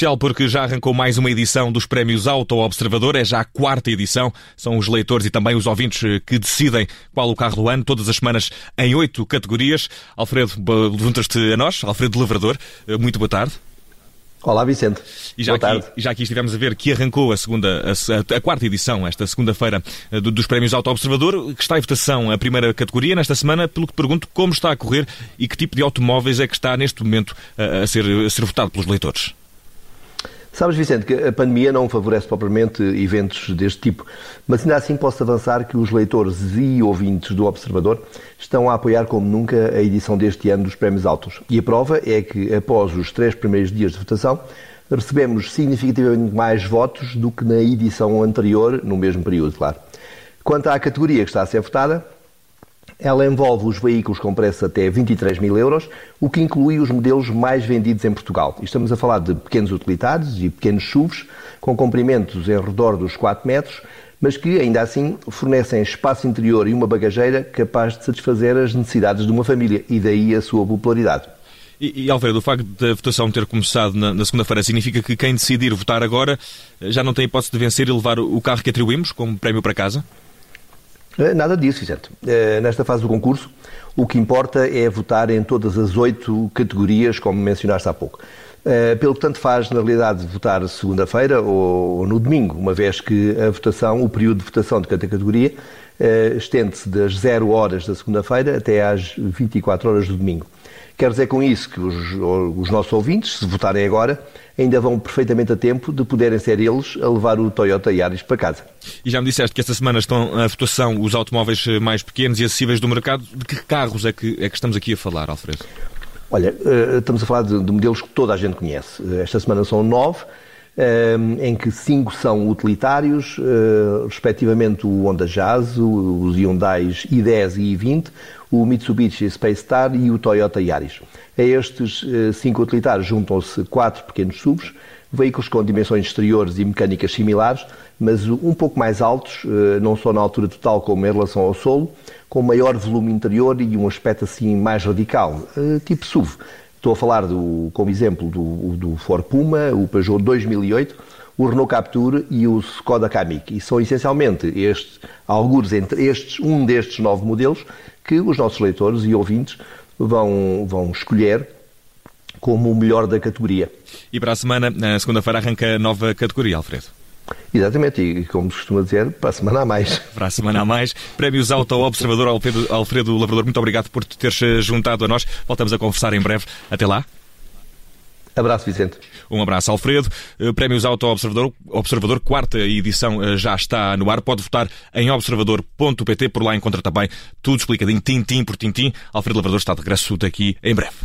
Especial porque já arrancou mais uma edição dos Prémios Auto Observador, é já a quarta edição. São os leitores e também os ouvintes eh, que decidem qual o carro do ano, todas as semanas em oito categorias. Alfredo, juntas-te a nós, Alfredo Lavrador, eh, muito boa tarde. Olá, Vicente. E já, Boa aqui, tarde. já aqui estivemos a ver que arrancou a segunda, a, a quarta edição, esta segunda-feira, eh, do- dos Prémios Auto Observador, que está em votação a primeira categoria nesta semana, pelo que pergunto como está a correr e que tipo de automóveis é que está neste momento a, a ser, a ser votado pelos leitores. Sabes, Vicente, que a pandemia não favorece propriamente eventos deste tipo, mas ainda assim posso avançar que os leitores e ouvintes do Observador estão a apoiar como nunca a edição deste ano dos Prémios Autos. E a prova é que, após os três primeiros dias de votação, recebemos significativamente mais votos do que na edição anterior, no mesmo período, claro. Quanto à categoria que está a ser votada, ela envolve os veículos com preço até 23 mil euros, o que inclui os modelos mais vendidos em Portugal. Estamos a falar de pequenos utilitários e pequenos SUVs, com comprimentos em redor dos 4 metros, mas que, ainda assim, fornecem espaço interior e uma bagageira capaz de satisfazer as necessidades de uma família, e daí a sua popularidade. E, e Alfredo, o facto da votação ter começado na, na segunda-feira significa que quem decidir votar agora eh, já não tem hipótese de vencer e levar o carro que atribuímos como prémio para casa? Eh, Nada disso, Vicente. Eh, Nesta fase do concurso, o que importa é votar em todas as oito categorias, como mencionaste há pouco. Eh, Pelo que tanto faz, na realidade, votar segunda-feira ou no domingo, uma vez que a votação, o período de votação de cada categoria, estende-se das 0 horas da segunda-feira até às 24 horas do domingo. Quer dizer com isso que os, os nossos ouvintes, se votarem agora, ainda vão perfeitamente a tempo de poderem ser eles a levar o Toyota Yaris para casa. E já me disseste que esta semana estão a votação os automóveis eh, mais pequenos e acessíveis do mercado. De que carros é que, é que estamos aqui a falar, Alfredo? Olha, eh, estamos a falar de, de modelos que toda a gente conhece. Eh, Esta semana são nove, eh, em que cinco são utilitários, eh, respectivamente o Honda Jazz, os Hyundais i10 e i20, o Mitsubishi Space Star e o Toyota Yaris. A estes eh, cinco utilitários juntam-se quatro pequenos SUVs, veículos com dimensões exteriores e mecânicas similares, mas um pouco mais altos, eh, não só na altura total como em relação ao solo, com maior volume interior e um aspecto assim mais radical, tipo SUV. Estou a falar, do, como exemplo, do, do Ford Puma, o Peugeot 2008, o Renault Captur e o Skoda Kamiq. E são essencialmente estes, alguns entre estes, um destes nove modelos, que os nossos leitores e ouvintes vão, vão escolher como o melhor da categoria. E para a semana, na segunda-feira, arranca a nova categoria, Alfredo. Exatamente, e como se costuma dizer, para a semana a mais. Para a semana a mais. Prémios Auto Observador Alfredo, Alfredo Lavrador, muito obrigado por te teres eh, juntado a nós. Voltamos a conversar em breve. Até lá. Abraço, Vicente. Um abraço, Alfredo. Eh, Prémios Auto Observador, Observador, quarta edição eh, já está no ar. Pode votar em observador.pt. Por lá encontra também tudo explicadinho, tintim por tintim. Alfredo Lavrador está de regresso daqui em breve.